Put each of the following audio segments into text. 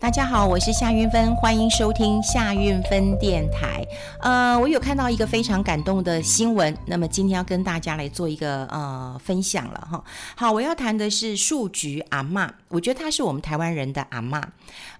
大家好，我是夏云芬，欢迎收听夏云芬电台。呃，我有看到一个非常感动的新闻，那么今天要跟大家来做一个呃分享了哈。好，我要谈的是树菊阿嬷，我觉得她是我们台湾人的阿嬷。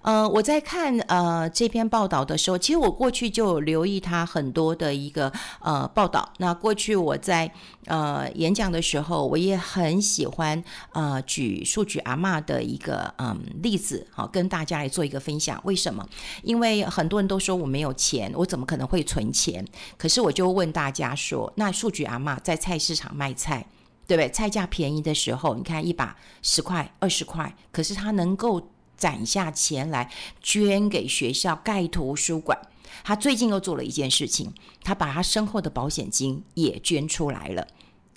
呃，我在看呃这篇报道的时候，其实我过去就留意她很多的一个呃报道。那过去我在呃演讲的时候，我也很喜欢呃举树菊阿嬷的一个嗯、例子，好跟大家来做一个分享。为什么？因为很多人都说我没有钱，我怎么可能会存钱？可是我就问大家说，那数据阿嬷在菜市场卖菜，对不对？菜价便宜的时候，你看一把十块、二十块，可是他能够。攒下钱来捐给学校盖图书馆。他最近又做了一件事情，他把他身后的保险金也捐出来了。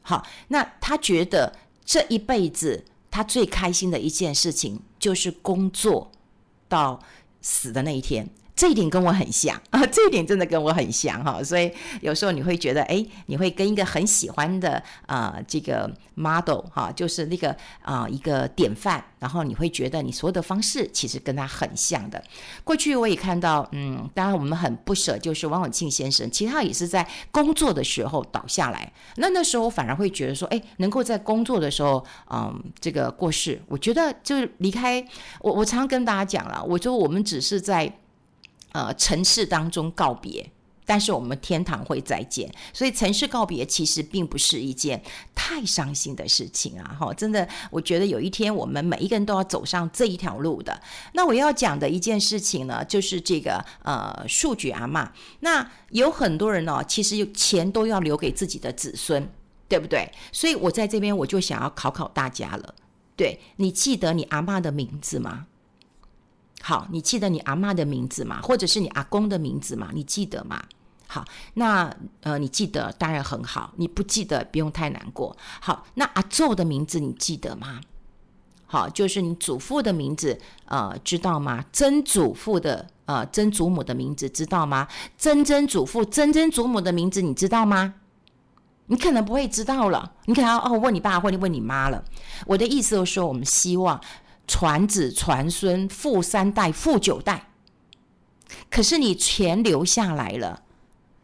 好，那他觉得这一辈子他最开心的一件事情就是工作到死的那一天。这一点跟我很像啊，这一点真的跟我很像哈，所以有时候你会觉得，哎，你会跟一个很喜欢的啊、这个 model 哈，就是那个啊、一个典范，然后你会觉得你所有的方式其实跟他很像的。过去我也看到，嗯，当然我们很不舍，就是王永庆先生，其实他也是在工作的时候倒下来，那那时候我反而会觉得说，哎，能够在工作的时候，嗯，这个过世，我觉得就是离开我，我常常跟大家讲了，我说我们只是在。呃，尘世当中告别，但是我们天堂会再见。所以尘世告别其实并不是一件太伤心的事情啊！哈，真的，我觉得有一天我们每一个人都要走上这一条路的。那我要讲的一件事情呢，就是这个呃树菊阿妈。那有很多人哦，其实钱都要留给自己的子孙，对不对？所以我在这边我就想要考考大家了。对，你记得你阿嬷的名字吗？好，你记得你阿嬷的名字吗？或者是你阿公的名字吗？你记得吗？好，那呃，你记得当然很好，你不记得不用太难过。好，那阿祖的名字你记得吗？好，就是你祖父的名字，呃，知道吗？曾祖父的呃，曾祖母的名字知道吗？曾曾祖父、曾曾祖母的名字你知道吗？你可能不会知道了，你可能哦问你爸或者问你妈了。我的意思就是说，我们希望。传子传孙，富三代，富九代。可是你钱留下来了，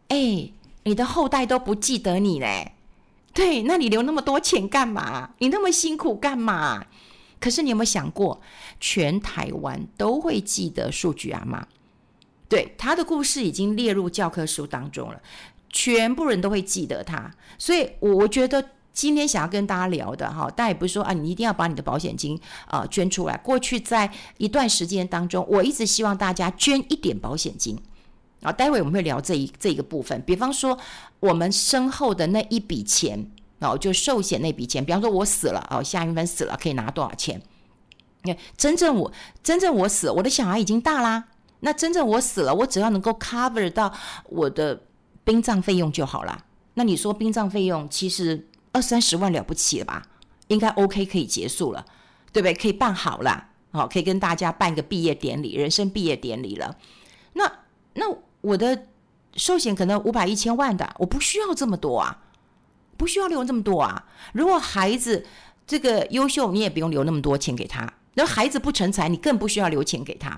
哎，你的后代都不记得你嘞。对，那你留那么多钱干嘛？你那么辛苦干嘛？可是你有没有想过，全台湾都会记得树菊阿嬷？对，他的故事已经列入教科书当中了，全部人都会记得他。所以，我觉得。今天想要跟大家聊的哈，但也不是说啊，你一定要把你的保险金啊捐出来。过去在一段时间当中，我一直希望大家捐一点保险金啊。待会我们会聊这一这一个部分，比方说我们身后的那一笔钱哦，就寿险那笔钱。比方说我死了哦，夏韵芬死了可以拿多少钱？你看，真正我真正我死，我的小孩已经大啦。那真正我死了，我只要能够 cover 到我的殡葬费用就好了。那你说殡葬费用其实。二三十万了不起了吧？应该 OK，可以结束了，对不对？可以办好了，好，可以跟大家办个毕业典礼，人生毕业典礼了。那那我的寿险可能五百一千万的，我不需要这么多啊，不需要留这么多啊。如果孩子这个优秀，你也不用留那么多钱给他。那孩子不成才，你更不需要留钱给他，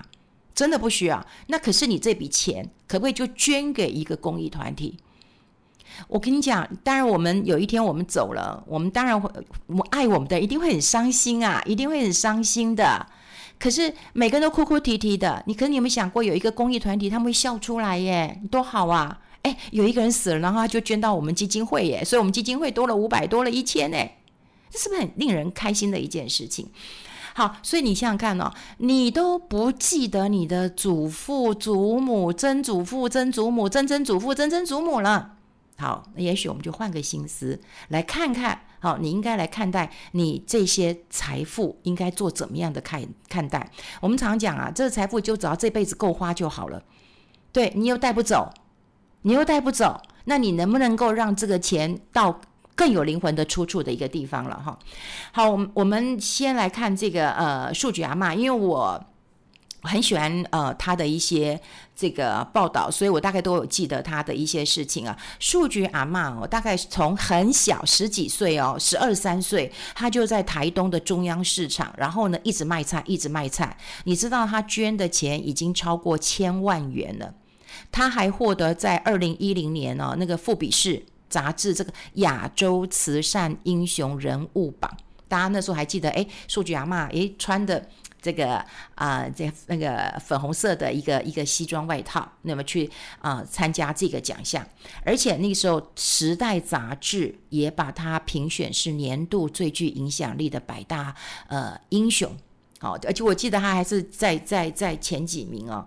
真的不需要。那可是你这笔钱可不可以就捐给一个公益团体？我跟你讲，当然，我们有一天我们走了，我们当然会，我爱我们的一定会很伤心啊，一定会很伤心的。可是每个人都哭哭啼啼的，你可能你有没有想过，有一个公益团体他们会笑出来耶，多好啊！哎，有一个人死了，然后他就捐到我们基金会耶，所以我们基金会多了五百，多了一千哎，这是不是很令人开心的一件事情？好，所以你想想看哦，你都不记得你的祖父、祖母、曾祖父、曾祖母、曾曾祖父、曾曾祖母了。好，那也许我们就换个心思来看看。好，你应该来看待你这些财富应该做怎么样的看看待。我们常讲啊，这个财富就只要这辈子够花就好了。对，你又带不走，你又带不走，那你能不能够让这个钱到更有灵魂的出处的一个地方了？哈，好，我们我们先来看这个呃数据阿嬷，因为我。很喜欢呃他的一些这个报道，所以我大概都有记得他的一些事情啊。数据阿嬷，我大概从很小十几岁哦，十二三岁，他就在台东的中央市场，然后呢一直卖菜，一直卖菜。你知道他捐的钱已经超过千万元了。他还获得在二零一零年哦那个富比士杂志这个亚洲慈善英雄人物榜，大家那时候还记得哎，数据阿嬷哎穿的。这个啊、呃，这那个粉红色的一个一个西装外套，那么去啊、参加这个奖项，而且那个时候《时代》杂志也把他评选是年度最具影响力的百大呃英雄，好、哦，而且我记得他还是在在在前几名哦。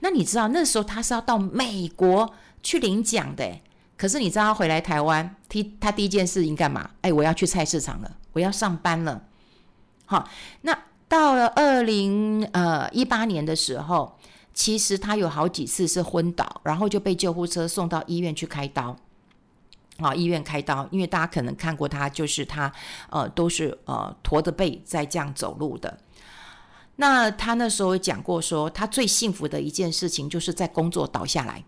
那你知道那时候他是要到美国去领奖的，可是你知道他回来台湾，第他第一件事应干嘛？哎，我要去菜市场了，我要上班了，好、那。到了二零呃一八年的时候，其实他有好几次是昏倒，然后就被救护车送到医院去开刀。啊，医院开刀，因为大家可能看过他，就是他呃都是呃驼着背在这样走路的。那他那时候讲过说，他最幸福的一件事情就是在工作倒下来。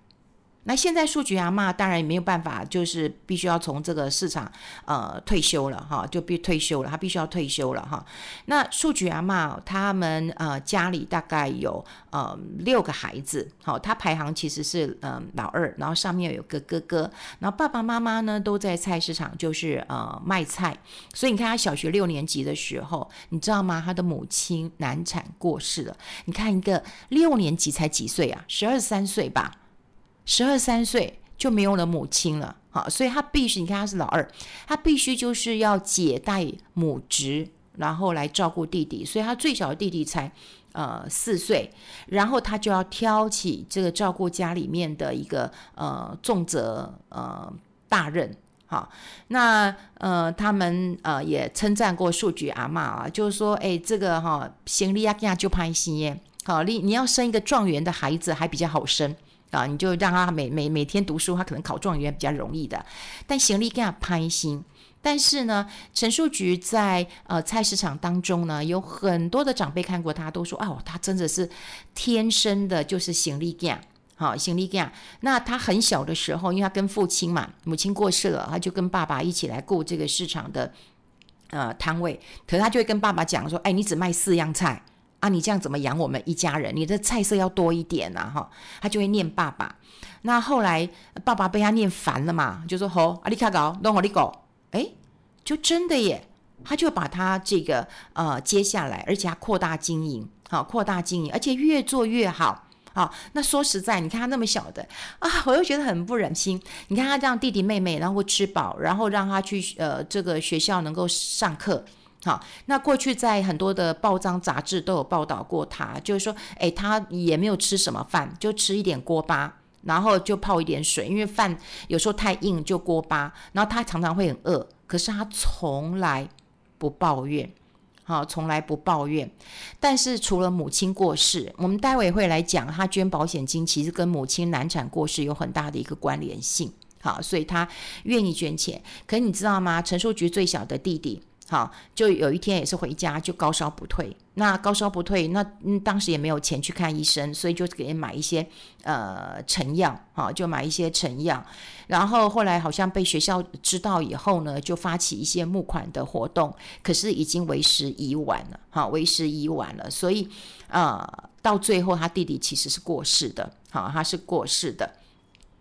那现在树菊阿嬷当然也没有办法，就是必须要从这个市场呃退休了哈，就必退休了，他必须要退休了哈。那树菊阿嬷他们呃家里大概有呃六个孩子，好，他排行其实是嗯、呃、老二，然后上面有个哥哥，然后爸爸妈妈呢都在菜市场就是呃卖菜，所以你看他小学六年级的时候，你知道吗？他的母亲难产过世了。你看一个六年级才几岁啊？十二三岁吧。十二三岁就没有了母亲了，好，所以他必须，你看他是老二，他必须就是要姐带母职，然后来照顾弟弟，所以他最小的弟弟才呃四岁，然后他就要挑起这个照顾家里面的一个呃重责呃大任，好，那呃他们呃也称赞过树菊阿嬷啊，就是说，哎，这个哈行李啊，给他就拍心耶，好，你你要生一个状元的孩子还比较好生。啊，你就让他每每每天读书，他可能考状元比较容易的。但行李给他拍心，但是呢，陈树菊在呃菜市场当中呢，有很多的长辈看过他，都说哦，他真的是天生的，就是行李架好行李架。那他很小的时候，因为他跟父亲嘛，母亲过世了，他就跟爸爸一起来顾这个市场的呃摊位。可是他就会跟爸爸讲说，哎，你只卖四样菜。啊，你这样怎么养我们一家人？你的菜色要多一点呐，哈，他就会念爸爸。那后来爸爸被他念烦了嘛，就说：“吼，阿里卡搞，弄我的狗。”哎，就真的耶，他就把他这个呃接下来，而且他扩大经营，好，扩大经营，而且越做越好。好，那说实在，你看他那么小的啊，我又觉得很不忍心。你看他这样弟弟妹妹，然后吃饱，然后让他去呃这个学校能够上课。好，那过去在很多的报章杂志都有报道过他，就是说，诶，他也没有吃什么饭，就吃一点锅巴，然后就泡一点水，因为饭有时候太硬就锅巴，然后他常常会很饿，可是他从来不抱怨，好，从来不抱怨。但是除了母亲过世，我们待会会来讲，他捐保险金其实跟母亲难产过世有很大的一个关联性，好，所以他愿意捐钱。可你知道吗？陈树菊最小的弟弟。好，就有一天也是回家就高烧不退，那高烧不退，那嗯当时也没有钱去看医生，所以就给人买一些呃成药，好，就买一些成药，然后后来好像被学校知道以后呢，就发起一些募款的活动，可是已经为时已晚了，好，为时已晚了，所以、呃、到最后他弟弟其实是过世的，好，他是过世的。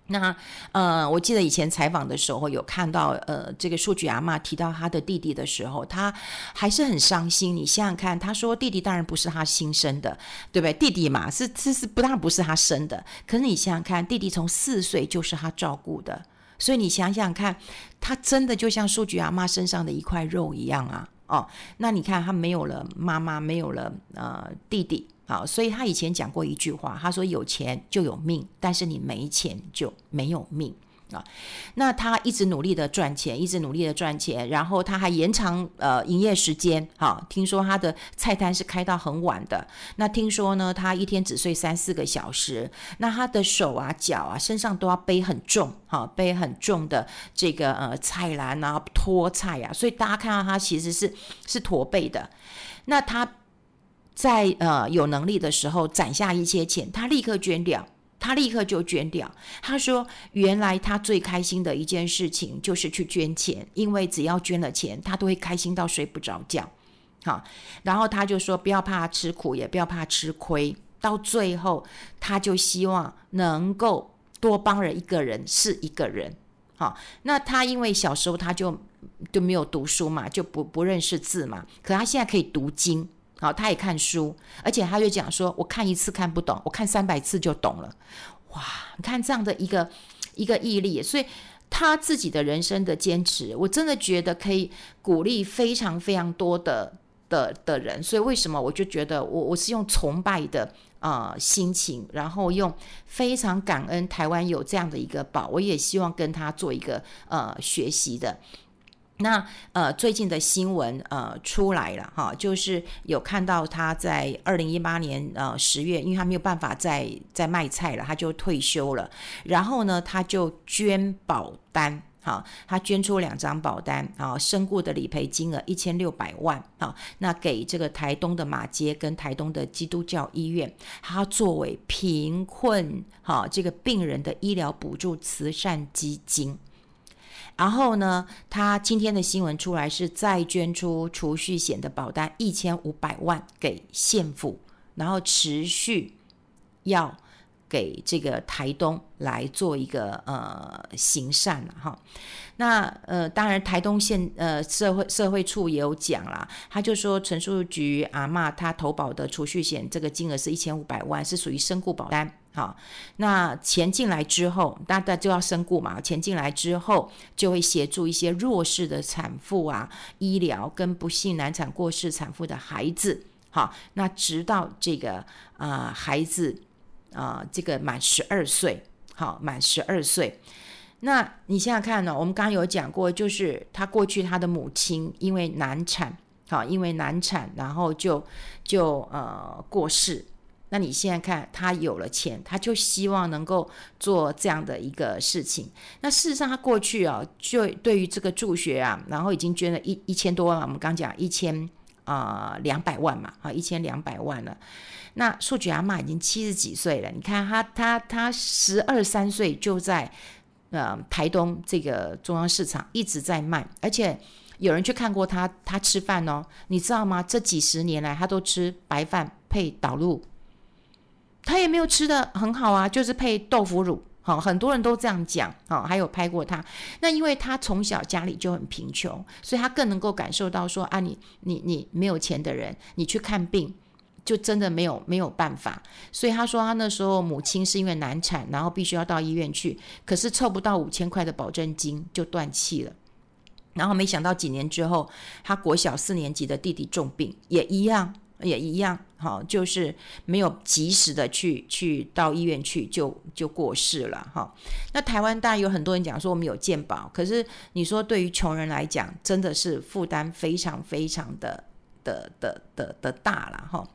那呃，我记得以前采访的时候有看到，呃，这个数据阿嬷提到他的弟弟的时候，他还是很伤心。你想想看，他说弟弟当然不是他亲生的，对不对？弟弟嘛，是是是，不当然不是他生的。可是你想想看，弟弟从四岁就是他照顾的，所以你想想看，他真的就像数据阿嬷身上的一块肉一样啊！哦，那你看他没有了妈妈，没有了呃弟弟。好，所以他以前讲过一句话，他说：“有钱就有命，但是你没钱就没有命啊。”那他一直努力的赚钱，一直努力的赚钱，然后他还延长呃营业时间。好，听说他的菜摊是开到很晚的。那听说呢，他一天只睡三四个小时。那他的手啊、脚啊、身上都要背很重，好，背很重的这个呃菜篮啊、拖菜啊，所以大家看到他其实是是驼背的。那他。在呃有能力的时候攒下一些钱，他立刻捐掉。他立刻就捐掉。他说：“原来他最开心的一件事情就是去捐钱，因为只要捐了钱，他都会开心到睡不着觉。”好，然后他就说：“不要怕吃苦，也不要怕吃亏。到最后，他就希望能够多帮人一个人是一个人。”好，那他因为小时候他就就没有读书嘛，就不不认识字嘛，可他现在可以读经。好，他也看书，而且他就讲说：“我看一次看不懂，我看三百次就懂了。”哇，你看这样的一个一个毅力，所以他自己的人生的坚持，我真的觉得可以鼓励非常非常多的的的人。所以为什么我就觉得我我是用崇拜的呃心情，然后用非常感恩台湾有这样的一个宝，我也希望跟他做一个呃学习的。那呃，最近的新闻呃出来了哈，就是有看到他在二零一八年呃十月，因为他没有办法再再卖菜了，他就退休了。然后呢，他就捐保单，哈，他捐出两张保单啊，身故的理赔金额一千六百万啊，那给这个台东的马街跟台东的基督教医院，他作为贫困哈这个病人的医疗补助慈善基金。然后呢，他今天的新闻出来是再捐出储蓄险的保单一千五百万给县府，然后持续要给这个台东来做一个呃行善了哈。那呃，当然台东县呃社会社会处也有讲啦，他就说陈树菊阿嬷他投保的储蓄险这个金额是一千五百万，是属于身故保单。好，那钱进来之后，大家就要身故嘛。钱进来之后，就会协助一些弱势的产妇啊，医疗跟不幸难产过世产妇的孩子。好，那直到这个啊、孩子啊、这个满十二岁，好，满十二岁。那你现在看呢？我们刚刚有讲过，就是他过去他的母亲因为难产，好，因为难产，然后就就呃过世。那你现在看，他有了钱，他就希望能够做这样的一个事情。那事实上，他过去啊，就对于这个助学啊，然后已经捐了一一千多万。我们刚讲一千啊两百万嘛，啊一千两百万了。那树菊阿嬷已经七十几岁了，你看他他他十二三岁就在呃台东这个中央市场一直在卖，而且有人去看过他他吃饭哦，你知道吗？这几十年来他都吃白饭配导入。他也没有吃的很好啊，就是配豆腐乳，好，很多人都这样讲，啊，还有拍过他。那因为他从小家里就很贫穷，所以他更能够感受到说啊，你你你没有钱的人，你去看病就真的没有没有办法。所以他说他那时候母亲是因为难产，然后必须要到医院去，可是凑不到五千块的保证金就断气了。然后没想到几年之后，他国小四年级的弟弟重病，也一样。也一样，好，就是没有及时的去去到医院去，就就过世了，哈。那台湾当然有很多人讲说我们有健保，可是你说对于穷人来讲，真的是负担非常非常的的的的的大了，哈。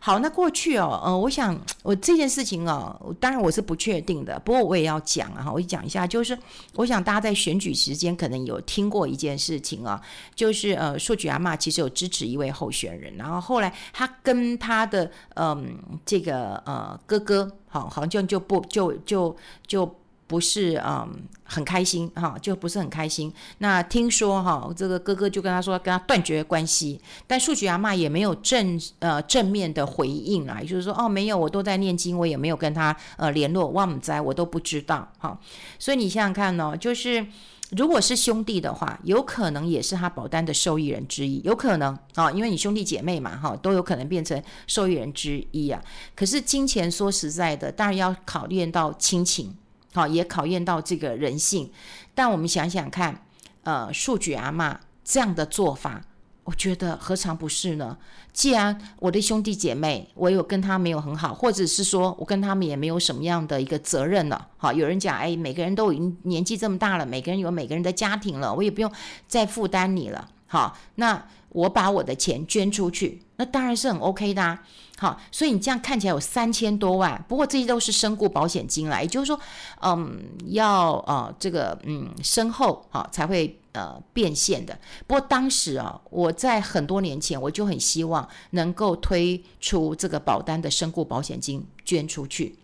好，那过去哦，呃，我想我这件事情哦，当然我是不确定的，不过我也要讲啊，我讲一下，就是我想大家在选举时间可能有听过一件事情啊，就是呃，树菊阿嬷其实有支持一位候选人，然后后来他跟他的嗯、呃、这个呃哥哥，好，好像就就不就就。就不是嗯很开心哈，就不是很开心。那听说哈，这个哥哥就跟他说，跟他断绝关系。但树菊阿嬷也没有正呃正面的回应啊，也就是说哦没有，我都在念经，我也没有跟他呃联络，我不知道，我都不知道哈。所以你想想看呢，就是如果是兄弟的话，有可能也是他保单的受益人之一，有可能啊，因为你兄弟姐妹嘛哈，都有可能变成受益人之一啊。可是金钱说实在的，当然要考验到亲情。好，也考验到这个人性，但我们想想看，呃，树菊阿嬷这样的做法，我觉得何尝不是呢？既然我的兄弟姐妹，我有跟他没有很好，或者是说我跟他们也没有什么样的一个责任了。好，有人讲，哎，每个人都已经年纪这么大了，每个人有每个人的家庭了，我也不用再负担你了。好，那我把我的钱捐出去，那当然是很 OK 的啊。好，所以你这样看起来有三千多万，不过这些都是身故保险金啦，也就是说，嗯，要呃这个嗯身后好才会呃变现的。不过当时啊，我在很多年前我就很希望能够推出这个保单的身故保险金捐出去，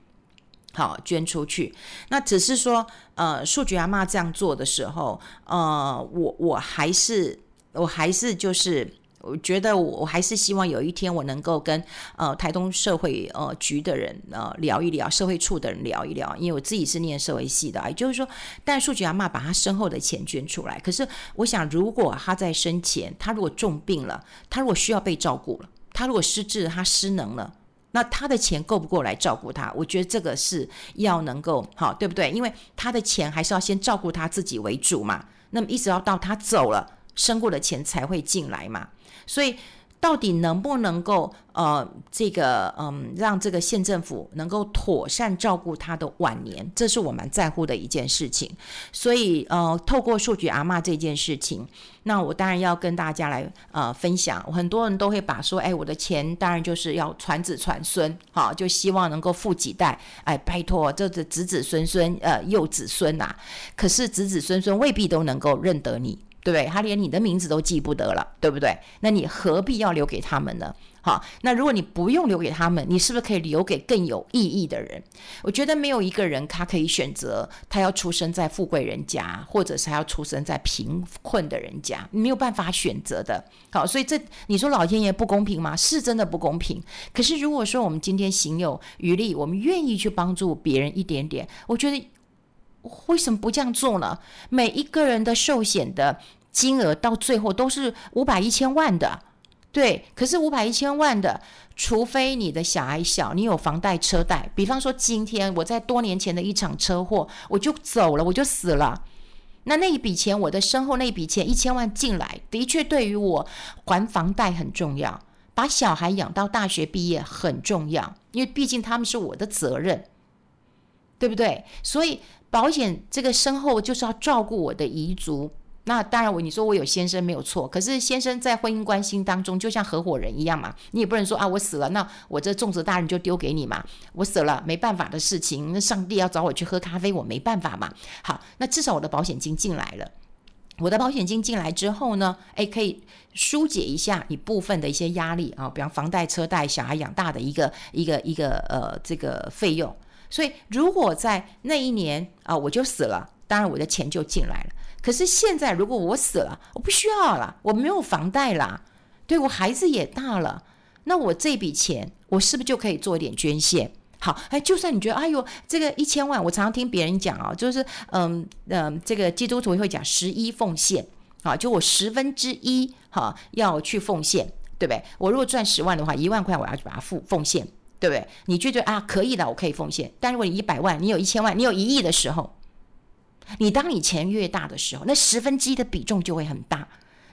好，捐出去。那只是说，呃，数据阿妈这样做的时候，呃，我我还是我还是就是。我觉得我我还是希望有一天我能够跟呃台东社会呃局的人呃聊一聊，社会处的人聊一聊，因为我自己是念社会系的，也就是说，但数据阿妈把他身后的钱捐出来，可是我想，如果他在生前，他如果重病了，他如果需要被照顾了，他如果失智，他失能了，那他的钱够不够来照顾他？我觉得这个是要能够好，对不对？因为他的钱还是要先照顾他自己为主嘛，那么一直要到他走了，生过的钱才会进来嘛。所以，到底能不能够呃，这个嗯，让这个县政府能够妥善照顾他的晚年，这是我们在乎的一件事情。所以呃，透过数据阿嬷这件事情，那我当然要跟大家来呃分享。很多人都会把说，哎，我的钱当然就是要传子传孙，好，就希望能够富几代，哎，拜托，这子子孙孙呃，幼子孙呐、啊。可是子子孙孙未必都能够认得你。对不对？他连你的名字都记不得了，对不对？那你何必要留给他们呢？好，那如果你不用留给他们，你是不是可以留给更有意义的人？我觉得没有一个人他可以选择他要出生在富贵人家，或者是他要出生在贫困的人家，没有办法选择的。好，所以这你说老天爷不公平吗？是真的不公平。可是如果说我们今天行有余力，我们愿意去帮助别人一点点，我觉得。为什么不这样做呢？每一个人的寿险的金额到最后都是五百一千万的，对。可是五百一千万的，除非你的小孩小，你有房贷车贷。比方说，今天我在多年前的一场车祸，我就走了，我就死了。那那一笔钱，我的身后那一笔钱一千万进来，的确对于我还房贷很重要，把小孩养到大学毕业很重要，因为毕竟他们是我的责任，对不对？所以。保险这个身后就是要照顾我的遗族，那当然我你说我有先生没有错，可是先生在婚姻关系当中就像合伙人一样嘛，你也不能说啊我死了，那我这重责大人就丢给你嘛，我死了没办法的事情，那上帝要找我去喝咖啡，我没办法嘛。好，那至少我的保险金进来了，我的保险金进来之后呢，诶，可以疏解一下你部分的一些压力啊，比方房贷、车贷、小孩养大的一个一个一个呃这个费用。所以，如果在那一年啊，我就死了，当然我的钱就进来了。可是现在，如果我死了，我不需要了，我没有房贷了，对，我孩子也大了，那我这笔钱，我是不是就可以做一点捐献？好，哎，就算你觉得，哎呦，这个一千万，我常常听别人讲啊，就是嗯嗯，这个基督徒会讲十一奉献啊，就我十分之一哈要去奉献，对不对？我如果赚十万的话，一万块我要去把它付奉献。对不对？你就觉得啊，可以的，我可以奉献。但如果你一百万，你有一千万，你有一亿的时候，你当你钱越大的时候，那十分之一的比重就会很大。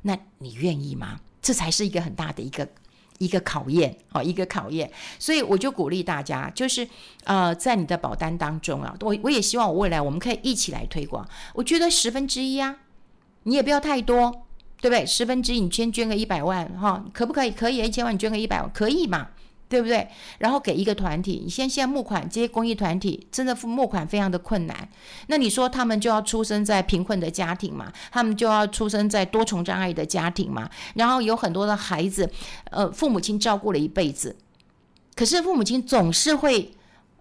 那你愿意吗？这才是一个很大的一个一个考验哦，一个考验。所以我就鼓励大家，就是呃，在你的保单当中啊，我我也希望我未来我们可以一起来推广。我觉得十分之一啊，你也不要太多，对不对？十分之一，你先捐个一百万哈、可不可以？可以，一千万你捐个一百万，可以嘛？对不对？然后给一个团体，你现现在募款这些公益团体真的募款非常的困难。那你说他们就要出生在贫困的家庭嘛？他们就要出生在多重障碍的家庭嘛？然后有很多的孩子，呃，父母亲照顾了一辈子，可是父母亲总是会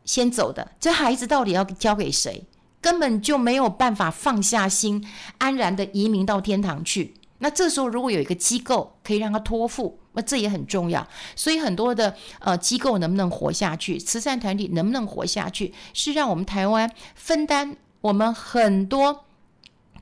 先走的。这孩子到底要交给谁？根本就没有办法放下心，安然的移民到天堂去。那这时候如果有一个机构可以让他托付。那这也很重要，所以很多的呃机构能不能活下去，慈善团体能不能活下去，是让我们台湾分担我们很多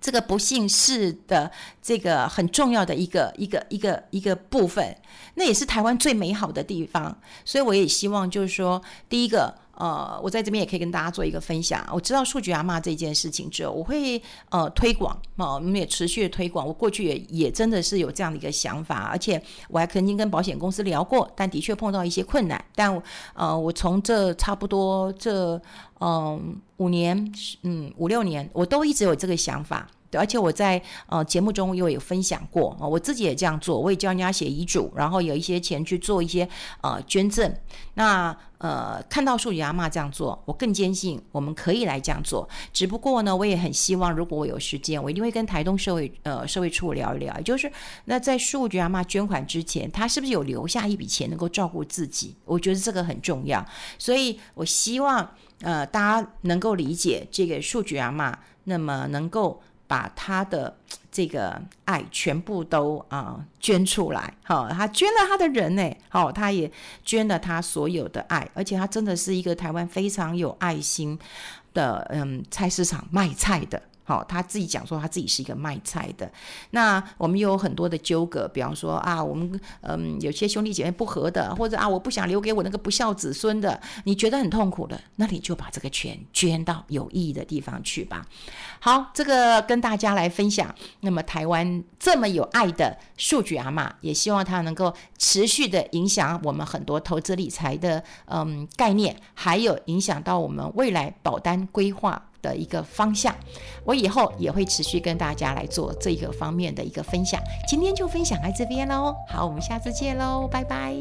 这个不幸事的这个很重要的一个一个一个一个部分，那也是台湾最美好的地方。所以我也希望就是说，第一个。呃，我在这边也可以跟大家做一个分享。我知道数据阿嬷这件事情之后，我会呃推广啊，我们也持续推广。我过去也也真的是有这样的一个想法，而且我还曾经跟保险公司聊过，但的确碰到一些困难。但呃，我从这差不多这嗯、五年嗯五六年，我都一直有这个想法。对，而且我在呃节目中又有分享过啊，我自己也这样做，我也教人家写遗嘱，然后有一些钱去做一些呃捐赠。那呃看到数据阿嬷这样做，我更坚信我们可以来这样做。只不过呢，我也很希望，如果我有时间，我一定会跟台东社会呃社会处聊一聊，就是那在数据阿嬷捐款之前，他是不是有留下一笔钱能够照顾自己？我觉得这个很重要，所以我希望呃大家能够理解这个数据阿嬷，那么能够。把他的这个爱全部都啊、捐出来，哈、哦，他捐了他的人呢，好、哦，他也捐了他所有的爱，而且他真的是一个台湾非常有爱心的，嗯，菜市场卖菜的。好，他自己讲说他自己是一个卖菜的。那我们有很多的纠葛，比方说啊，我们嗯有些兄弟姐妹不和的，或者啊我不想留给我那个不孝子孙的，你觉得很痛苦的，那你就把这个钱捐到有意义的地方去吧。好，这个跟大家来分享。那么台湾这么有爱的数据阿嬷，也希望它能够持续的影响我们很多投资理财的嗯概念，还有影响到我们未来保单规划的一个方向，我以后也会持续跟大家来做这个方面的一个分享。今天就分享在这边喽，好，我们下次见喽，拜拜。